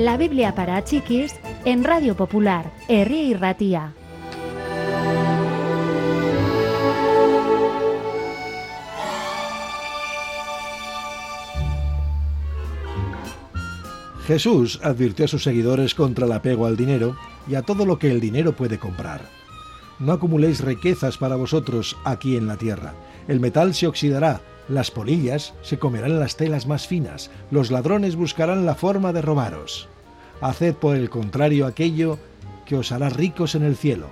La Biblia para chiquis en Radio Popular, Herri y Ratía. Jesús advirtió a sus seguidores contra el apego al dinero y a todo lo que el dinero puede comprar. No acumuléis riquezas para vosotros aquí en la tierra. El metal se oxidará, las polillas se comerán las telas más finas, los ladrones buscarán la forma de robaros. Haced por el contrario aquello que os hará ricos en el cielo.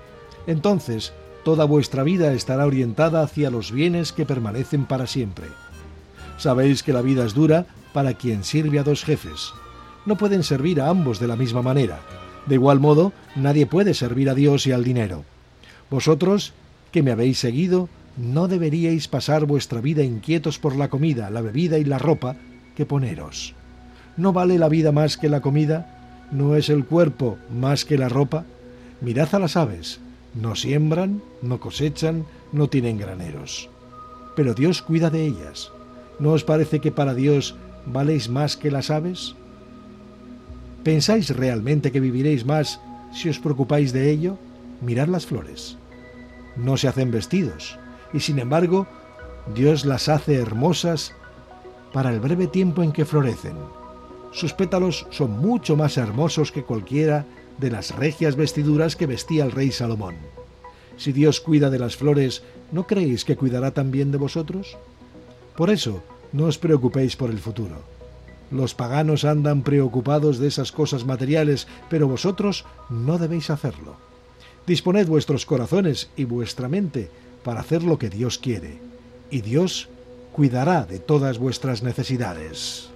Entonces toda vuestra vida estará orientada hacia los bienes que permanecen para siempre. Sabéis que la vida es dura para quien sirve a dos jefes no pueden servir a ambos de la misma manera. De igual modo, nadie puede servir a Dios y al dinero. Vosotros, que me habéis seguido, no deberíais pasar vuestra vida inquietos por la comida, la bebida y la ropa que poneros. ¿No vale la vida más que la comida? ¿No es el cuerpo más que la ropa? Mirad a las aves, no siembran, no cosechan, no tienen graneros. Pero Dios cuida de ellas. ¿No os parece que para Dios valéis más que las aves? ¿Pensáis realmente que viviréis más si os preocupáis de ello? Mirad las flores. No se hacen vestidos, y sin embargo, Dios las hace hermosas para el breve tiempo en que florecen. Sus pétalos son mucho más hermosos que cualquiera de las regias vestiduras que vestía el rey Salomón. Si Dios cuida de las flores, ¿no creéis que cuidará también de vosotros? Por eso, no os preocupéis por el futuro los paganos andan preocupados de esas cosas materiales, pero vosotros no debéis hacerlo. Disponed vuestros corazones y vuestra mente para hacer lo que Dios quiere, y Dios cuidará de todas vuestras necesidades.